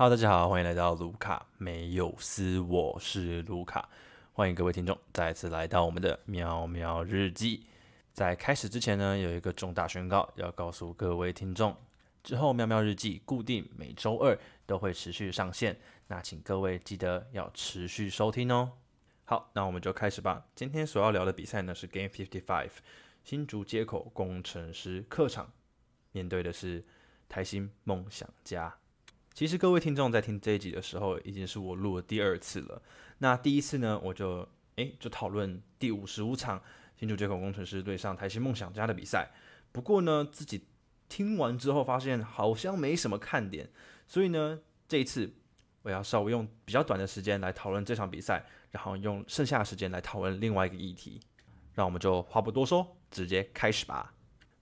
好大家好，欢迎来到卢卡没有斯，我是卢卡，欢迎各位听众再次来到我们的喵喵日记。在开始之前呢，有一个重大宣告要告诉各位听众，之后喵喵日记固定每周二都会持续上线，那请各位记得要持续收听哦。好，那我们就开始吧。今天所要聊的比赛呢是 Game Fifty Five 新竹街口工程师客场，面对的是台新梦想家。其实各位听众在听这一集的时候，已经是我录的第二次了。那第一次呢，我就诶就讨论第五十五场新竹接口工程师对上台新梦想家的比赛。不过呢，自己听完之后发现好像没什么看点，所以呢，这一次我要稍微用比较短的时间来讨论这场比赛，然后用剩下的时间来讨论另外一个议题。让我们就话不多说，直接开始吧。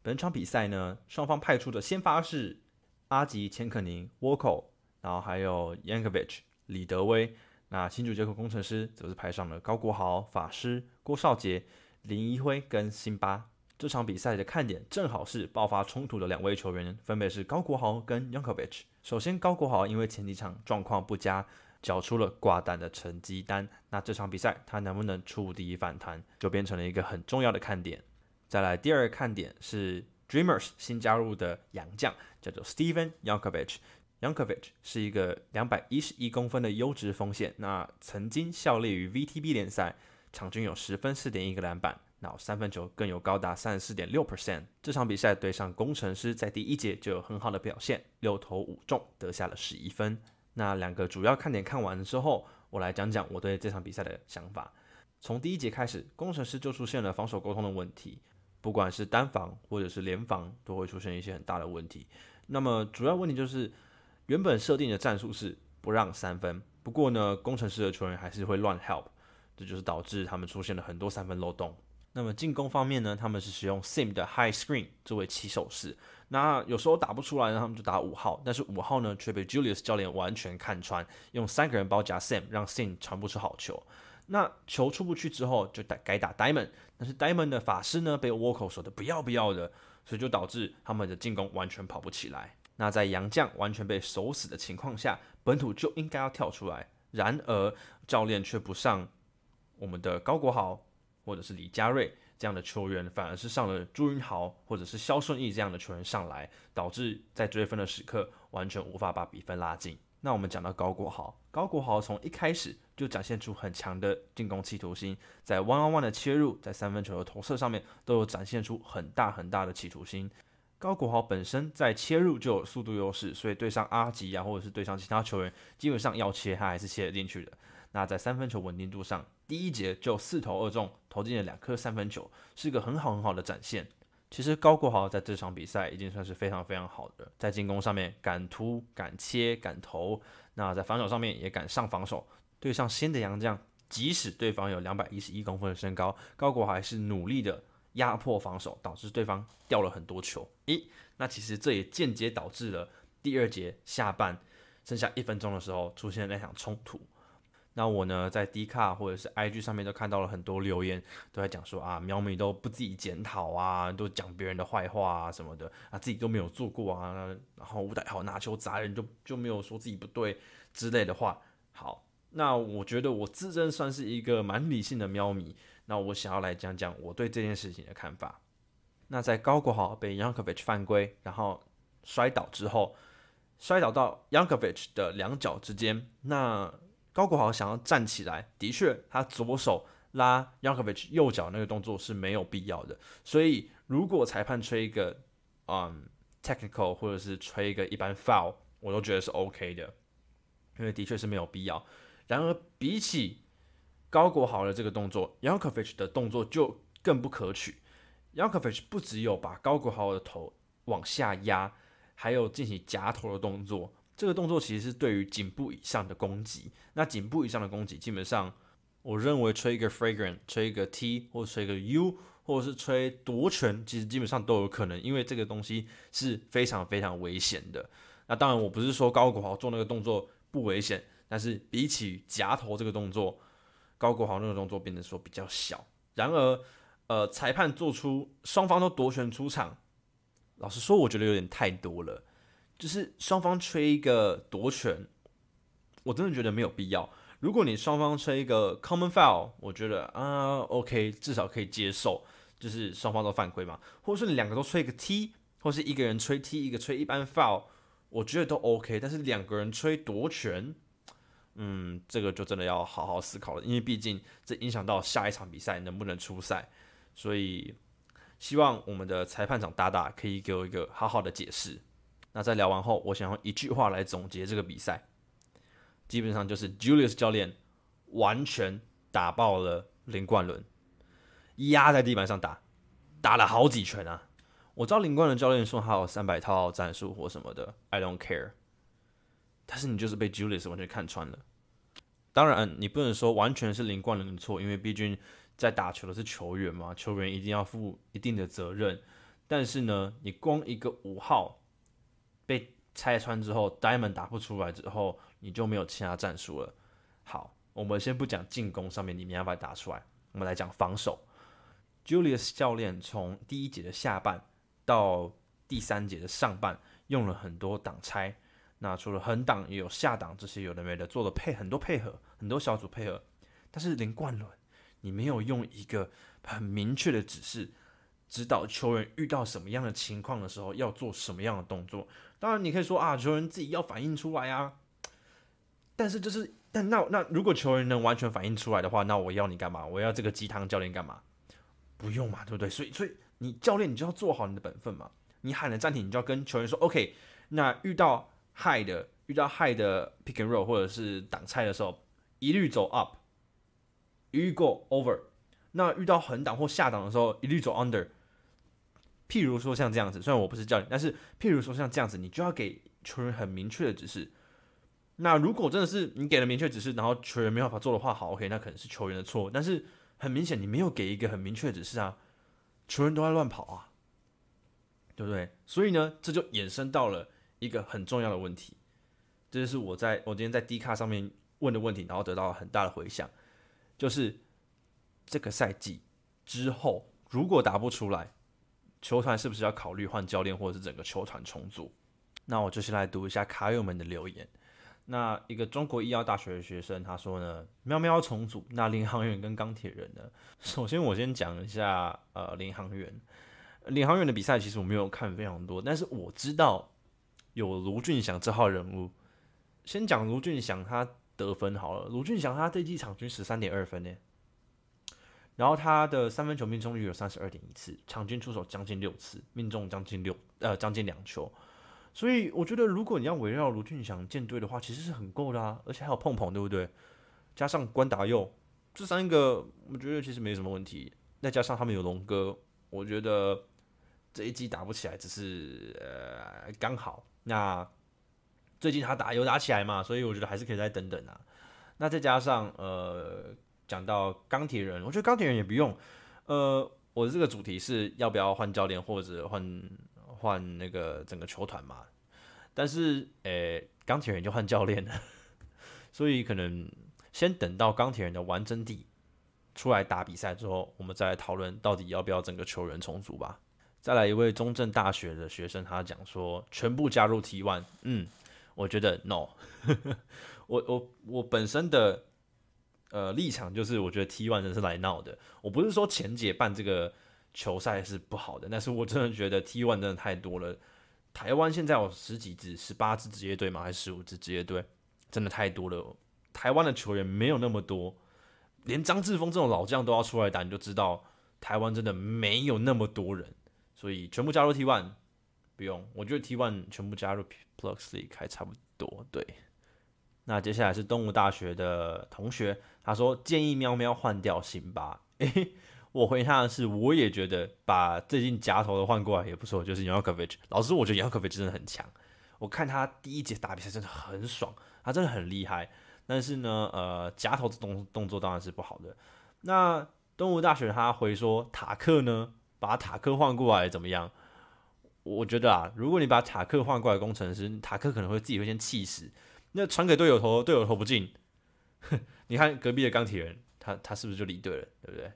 本场比赛呢，双方派出的先发是。阿吉、钱可宁、沃口，然后还有 Yankovic、李德威。那新主接口工程师则是派上了高国豪、法师、郭少杰、林一辉跟辛巴。这场比赛的看点正好是爆发冲突的两位球员，分别是高国豪跟 Yankovic。首先，高国豪因为前几场状况不佳，缴出了挂单的成绩单。那这场比赛他能不能触底反弹，就变成了一个很重要的看点。再来，第二个看点是。Dreamers 新加入的洋将叫做 Steven Yankovic。Yankovic 是一个两百一十一公分的优质锋线，那曾经效力于 VTB 联赛，场均有十分四点一个篮板，那三分球更有高达三十四点六 percent。这场比赛对上工程师，在第一节就有很好的表现，六投五中，得下了十一分。那两个主要看点看完之后，我来讲讲我对这场比赛的想法。从第一节开始，工程师就出现了防守沟通的问题。不管是单防或者是联防，都会出现一些很大的问题。那么主要问题就是，原本设定的战术是不让三分，不过呢，工程师的球员还是会乱 help，这就是导致他们出现了很多三分漏洞。那么进攻方面呢，他们是使用 Sim 的 High Screen 作为起手式，那有时候打不出来呢，他们就打五号，但是五号呢却被 Julius 教练完全看穿，用三个人包夹 Sim，让 Sim 传不出好球。那球出不去之后，就打该打 Diamond，但是 Diamond 的法师呢被 Walker 说的不要不要的，所以就导致他们的进攻完全跑不起来。那在杨将完全被守死的情况下，本土就应该要跳出来，然而教练却不上我们的高国豪或者是李佳瑞这样的球员，反而是上了朱云豪或者是肖顺义这样的球员上来，导致在追分的时刻完全无法把比分拉近。那我们讲到高国豪，高国豪从一开始就展现出很强的进攻企图心，在 one on one 的切入，在三分球的投射上面都有展现出很大很大的企图心。高国豪本身在切入就有速度优势，所以对上阿吉啊，或者是对上其他球员，基本上要切他还是切得进去的。那在三分球稳定度上，第一节就四投二中，投进了两颗三分球，是个很好很好的展现。其实高国豪在这场比赛已经算是非常非常好的，在进攻上面敢突、敢切、敢投，那在防守上面也敢上防守。对上新的洋将，即使对方有两百一十一公分的身高，高国豪还是努力的压迫防守，导致对方掉了很多球。咦，那其实这也间接导致了第二节下半剩下一分钟的时候出现那场冲突。那我呢，在 D 卡或者是 IG 上面都看到了很多留言，都在讲说啊，喵咪都不自己检讨啊，都讲别人的坏话啊什么的啊，自己都没有做过啊，然后吴代豪拿球砸人就就没有说自己不对之类的话。好，那我觉得我自认算是一个蛮理性的喵咪，那我想要来讲讲我对这件事情的看法。那在高国豪被 Yankovic 犯规，然后摔倒之后，摔倒到 Yankovic 的两脚之间，那。高国豪想要站起来，的确，他左手拉 Yankovic 右脚那个动作是没有必要的。所以，如果裁判吹一个嗯 technical 或者是吹一个一般 foul，我都觉得是 OK 的，因为的确是没有必要。然而，比起高国豪的这个动作，Yankovic 的动作就更不可取。Yankovic 不只有把高国豪的头往下压，还有进行夹头的动作。这个动作其实是对于颈部以上的攻击。那颈部以上的攻击，基本上我认为吹一个 fragrant，吹一个 T，或者吹一个 U，或者是吹夺拳，其实基本上都有可能，因为这个东西是非常非常危险的。那当然，我不是说高国豪做那个动作不危险，但是比起夹头这个动作，高国豪那个动作变得说比较小。然而，呃，裁判做出双方都夺拳出场，老实说，我觉得有点太多了。就是双方吹一个夺权，我真的觉得没有必要。如果你双方吹一个 common foul，我觉得啊 OK，至少可以接受，就是双方都犯规嘛。或者说你两个都吹一个 T，或是一个人吹 T，一个吹一般 foul，我觉得都 OK。但是两个人吹夺权，嗯，这个就真的要好好思考了，因为毕竟这影响到下一场比赛能不能出赛。所以希望我们的裁判长大大可以给我一个好好的解释。那在聊完后，我想用一句话来总结这个比赛。基本上就是 Julius 教练完全打爆了林冠伦，压在地板上打，打了好几拳啊！我知道林冠伦教练说他有三百套战术或什么的，I don't care。但是你就是被 Julius 完全看穿了。当然，你不能说完全是林冠伦的错，因为毕竟在打球的是球员嘛，球员一定要负一定的责任。但是呢，你光一个五号被拆穿之后，Diamond 打不出来之后。你就没有其他战术了。好，我们先不讲进攻上面你没办法打出来，我们来讲防守。Julius 教练从第一节的下半到第三节的上半，用了很多挡拆。那除了横挡，也有下挡，这些有的没的，做了配很多配合，很多小组配合。但是连冠伦，你没有用一个很明确的指示，指导球员遇到什么样的情况的时候要做什么样的动作。当然，你可以说啊，球员自己要反应出来啊。但是就是，但那那如果球员能完全反应出来的话，那我要你干嘛？我要这个鸡汤教练干嘛？不用嘛，对不对？所以所以你教练你就要做好你的本分嘛。你喊了暂停，你就要跟球员说，OK。那遇到 high 的，遇到 high 的 pick and roll 或者是挡拆的时候，一律走 up，一律 go over。那遇到横挡或下挡的时候，一律走 under。譬如说像这样子，虽然我不是教练，但是譬如说像这样子，你就要给球员很明确的指示。那如果真的是你给了明确指示，然后球员没办法做的话，好，OK，那可能是球员的错。但是很明显，你没有给一个很明确的指示啊，球员都在乱跑啊，对不对？所以呢，这就衍生到了一个很重要的问题，这就是我在我今天在 D 卡上面问的问题，然后得到了很大的回响，就是这个赛季之后如果打不出来，球团是不是要考虑换教练，或者是整个球团重组？那我就先来读一下卡友们的留言。那一个中国医药大学的学生他说呢，喵喵重组，那领航员跟钢铁人呢？首先我先讲一下，呃，领航员，领航员的比赛其实我没有看非常多，但是我知道有卢俊祥这号人物。先讲卢俊祥他得分好了，卢俊祥他这季场均十三点二分呢，然后他的三分球命中率有三十二点一次，场均出手将近六次，命中将近六呃将近两球。所以我觉得，如果你要围绕卢俊祥建队的话，其实是很够的啊，而且还有碰碰，对不对？加上关达佑这三个，我觉得其实没什么问题。再加上他们有龙哥，我觉得这一季打不起来只是呃刚好。那最近他打有打起来嘛，所以我觉得还是可以再等等啊。那再加上呃，讲到钢铁人，我觉得钢铁人也不用。呃，我的这个主题是要不要换教练或者换。换那个整个球团嘛，但是诶，钢铁人就换教练了，所以可能先等到钢铁人的完整地出来打比赛之后，我们再来讨论到底要不要整个球员重组吧。再来一位中正大学的学生，他讲说全部加入 T one，嗯，我觉得 no，我我我本身的呃立场就是，我觉得 T one 真是来闹的。我不是说前姐办这个。球赛是不好的，但是我真的觉得 T1 真的太多了。台湾现在有十几支、十八支职业队吗，还是十五支职业队？真的太多了。台湾的球员没有那么多，连张志峰这种老将都要出来打，你就知道台湾真的没有那么多人。所以全部加入 T1 不用，我觉得 T1 全部加入 Plus League 还差不多。对，那接下来是动物大学的同学，他说建议喵喵换掉辛巴。诶。我回他的是，我也觉得把最近夹头的换过来也不错，就是 Yankovic。老师，我觉得 Yankovic 真的很强。我看他第一节打比赛真的很爽，他真的很厉害。但是呢，呃，夹头的动动作当然是不好的。那东吴大学他回说塔克呢，把塔克换过来怎么样？我觉得啊，如果你把塔克换过来，工程师塔克可能会自己会先气死。那传给队友投，队友投不进，你看隔壁的钢铁人，他他是不是就离队了？对不对？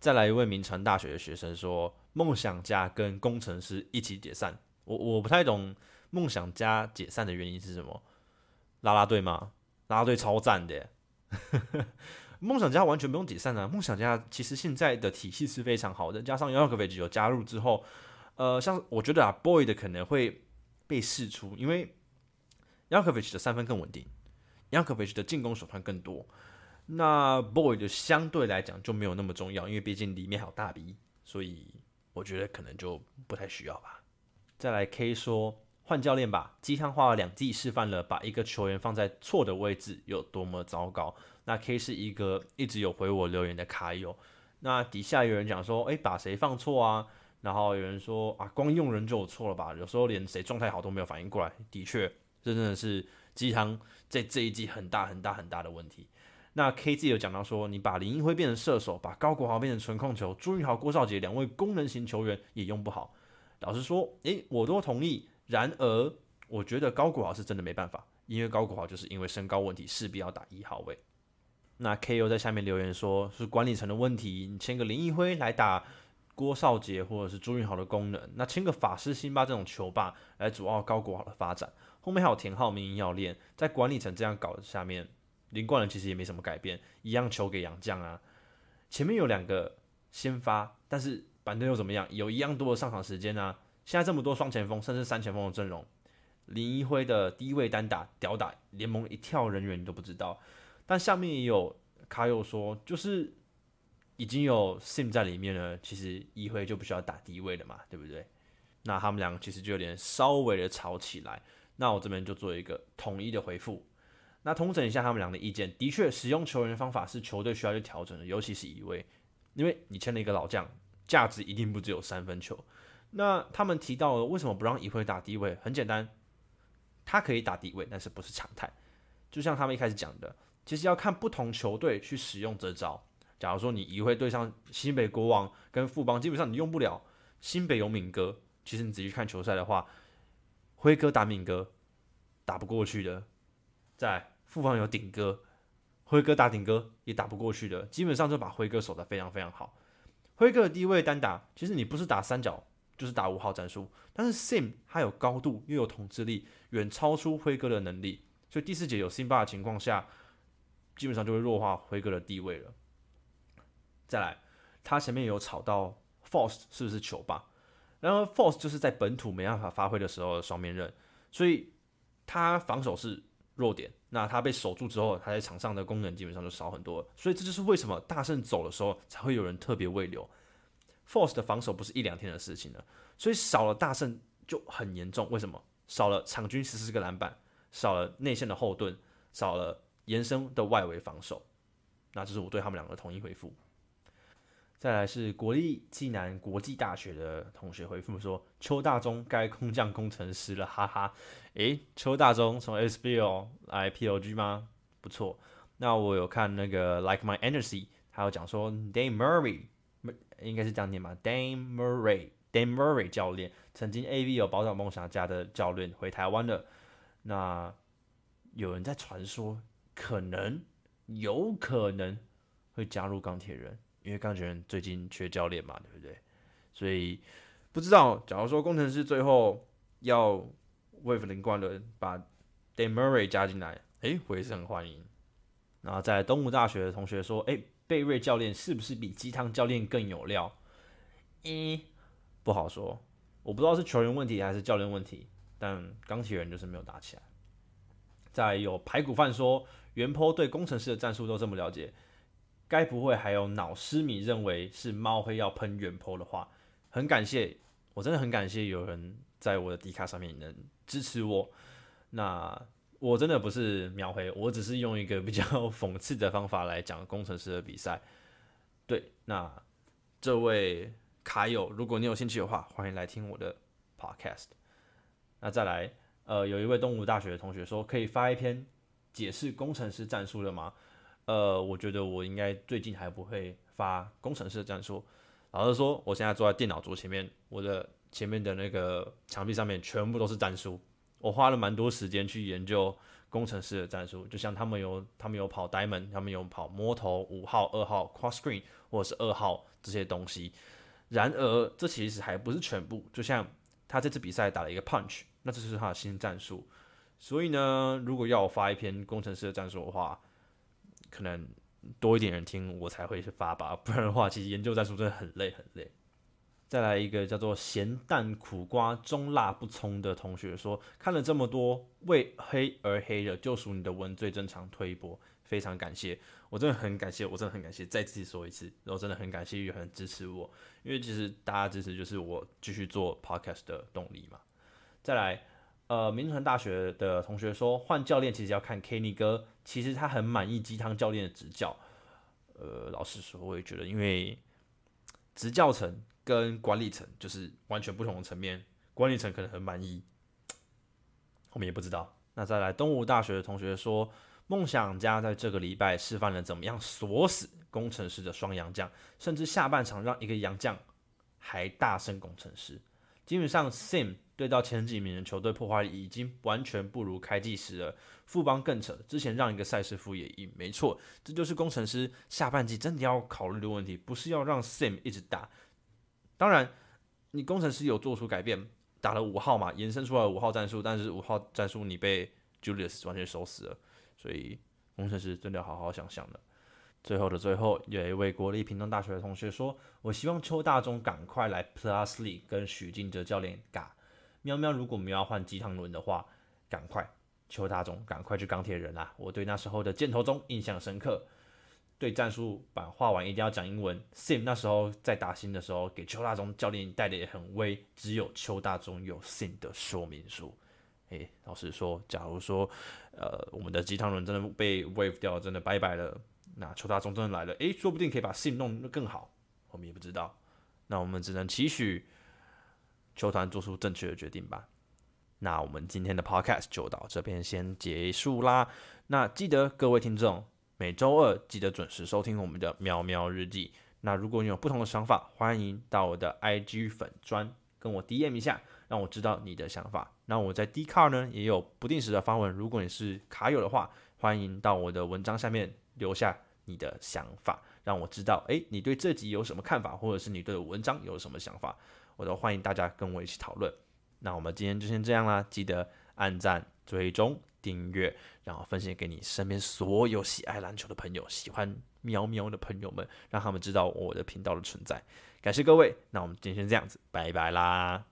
再来一位名传大学的学生说：“梦想家跟工程师一起解散。”我我不太懂梦想家解散的原因是什么？拉拉队吗？啦啦队超赞的。梦想家完全不用解散啊！梦想家其实现在的体系是非常好的，加上 y a k o v i c 有加入之后，呃，像我觉得啊，Boy 的可能会被释出，因为 Yankovic 的三分更稳定，Yankovic 的进攻手段更多。那 Boy 就相对来讲就没有那么重要，因为毕竟里面还有大 B，所以我觉得可能就不太需要吧。再来 K 说换教练吧，鸡汤花了两季示范了把一个球员放在错的位置有多么糟糕。那 K 是一个一直有回我留言的卡友，那底下有人讲说，哎，把谁放错啊？然后有人说啊，光用人就有错了吧？有时候连谁状态好都没有反应过来。的确，这真的是鸡汤在这一季很大很大很大的问题。那 K 自己有讲到说，你把林奕辉变成射手，把高国豪变成纯控球，朱云豪、郭少杰两位功能型球员也用不好。老实说，诶，我都同意。然而，我觉得高国豪是真的没办法，因为高国豪就是因为身高问题，势必要打一号位。那 K.O 在下面留言说，是管理层的问题，你签个林一辉来打郭少杰或者是朱云豪的功能，那签个法师辛巴这种球霸来主要高国豪的发展，后面还有田浩明要练，在管理层这样搞的下面，林冠伦其实也没什么改变，一样球给杨将啊，前面有两个先发，但是板凳又怎么样？有一样多的上场时间啊，现在这么多双前锋甚至三前锋的阵容，林一辉的低位单打屌打联盟一跳人员你都不知道。但下面也有卡友说，就是已经有 Sim 在里面了，其实一辉就不需要打低位了嘛，对不对？那他们两个其实就有点稍微的吵起来。那我这边就做一个统一的回复。那统整一下他们俩的意见，的确使用球员方法是球队需要去调整的，尤其是一位，因为你签了一个老将，价值一定不只有三分球。那他们提到了为什么不让一辉打低位？很简单，他可以打低位，但是不是常态。就像他们一开始讲的。其实要看不同球队去使用这招。假如说你一会对上新北国王跟富邦，基本上你用不了。新北有敏哥，其实你仔细看球赛的话，辉哥打敏哥打不过去的。在富方有顶哥，辉哥打顶哥也打不过去的。基本上就把辉哥守得非常非常好。辉哥的低位单打，其实你不是打三角就是打五号战术。但是 Sim 他有高度又有统治力，远超出辉哥的能力。所以第四节有 Sim 霸的情况下。基本上就会弱化辉哥的地位了。再来，他前面有吵到 Force 是不是球霸，然而 Force 就是在本土没办法发挥的时候的双面刃，所以他防守是弱点。那他被守住之后，他在场上的功能基本上就少很多。所以这就是为什么大圣走的时候才会有人特别未留。Force 的防守不是一两天的事情了，所以少了大圣就很严重。为什么？少了场均十四个篮板，少了内线的后盾，少了。延伸的外围防守，那这是我对他们两个统一回复。再来是国立暨南国际大学的同学回复说：“邱大中该空降工程师了，哈哈。”诶，邱大中从 SBL 来 POG 吗？不错。那我有看那个 Like My Energy，他有讲说 Dame Murray，应该是这样念吧？Dame Murray，Dame Murray 教练曾经 AV 有宝岛梦想家的教练回台湾了。那有人在传说。可能有可能会加入钢铁人，因为钢铁人最近缺教练嘛，对不对？所以不知道，假如说工程师最后要为林冠伦把 Dan Murray 加进来，诶，我也是很欢迎。然后在东吴大学的同学说，诶，贝瑞教练是不是比鸡汤教练更有料？嗯，不好说，我不知道是球员问题还是教练问题，但钢铁人就是没有打起来。再有排骨饭说。袁坡对工程师的战术都这么了解，该不会还有脑失迷认为是猫黑要喷袁坡的话？很感谢，我真的很感谢有人在我的迪卡上面能支持我。那我真的不是描黑，我只是用一个比较讽刺的方法来讲工程师的比赛。对，那这位卡友，如果你有兴趣的话，欢迎来听我的 podcast。那再来，呃，有一位东吴大学的同学说，可以发一篇。解释工程师战术的吗？呃，我觉得我应该最近还不会发工程师的战术。老实说，我现在坐在电脑桌前面，我的前面的那个墙壁上面全部都是战术。我花了蛮多时间去研究工程师的战术，就像他们有他们有跑 diamond，他们有跑摸头五号、二号 cross screen 或者是二号这些东西。然而，这其实还不是全部。就像他这次比赛打了一个 punch，那这是他的新战术。所以呢，如果要我发一篇工程师的战术的话，可能多一点人听我才会去发吧，不然的话，其实研究战术真的很累很累。再来一个叫做咸蛋苦瓜中辣不葱的同学说，看了这么多为黑而黑的，就属你的文最正常推波，非常感谢，我真的很感谢，我真的很感谢，再次说一次，然后真的很感谢玉恒支持我，因为其实大家支持就是我继续做 podcast 的动力嘛。再来，呃，民传大学的同学说，换教练其实要看 Kenny 哥，其实他很满意鸡汤教练的执教。呃，老实说，我也觉得，因为执教层。跟管理层就是完全不同的层面，管理层可能很满意，我们也不知道。那再来，东吴大学的同学说，梦想家在这个礼拜示范了怎么样锁死工程师的双洋将，甚至下半场让一个洋将还大胜工程师。基本上，Sim 对到前几名的球队破坏力已经完全不如开季时了。富邦更扯，之前让一个赛事副也赢，没错，这就是工程师下半季真的要考虑的问题，不是要让 Sim 一直打。当然，你工程师有做出改变，打了五号嘛，延伸出来五号战术，但是五号战术你被 Julius 完全收死了，所以工程师真的要好好想想了。最后的最后，有一位国立屏东大学的同学说：“我希望邱大中赶快来 Plus l e 跟许晋哲教练尬。喵喵，如果我们要换鸡汤轮的话，赶快邱大中赶快去钢铁人啦！我对那时候的箭头中印象深刻。”对战术版画完一定要讲英文。Sim 那时候在打新的时候，给邱大中教练带的也很威，只有邱大中有 Sim 的说明书。诶，老实说，假如说，呃，我们的鸡汤轮真的被 wave 掉，真的拜拜了，那邱大中真的来了，诶，说不定可以把 Sim 弄得更好，我们也不知道。那我们只能期许球团做出正确的决定吧。那我们今天的 Podcast 就到这边先结束啦。那记得各位听众。每周二记得准时收听我们的喵喵日记。那如果你有不同的想法，欢迎到我的 IG 粉砖跟我 DM 一下，让我知道你的想法。那我在 d c a r 呢也有不定时的发文，如果你是卡友的话，欢迎到我的文章下面留下你的想法，让我知道，诶，你对这集有什么看法，或者是你对文章有什么想法，我都欢迎大家跟我一起讨论。那我们今天就先这样啦，记得按赞追踪。订阅，然后分享给你身边所有喜爱篮球的朋友，喜欢喵喵的朋友们，让他们知道我的频道的存在。感谢各位，那我们今天先这样子，拜拜啦。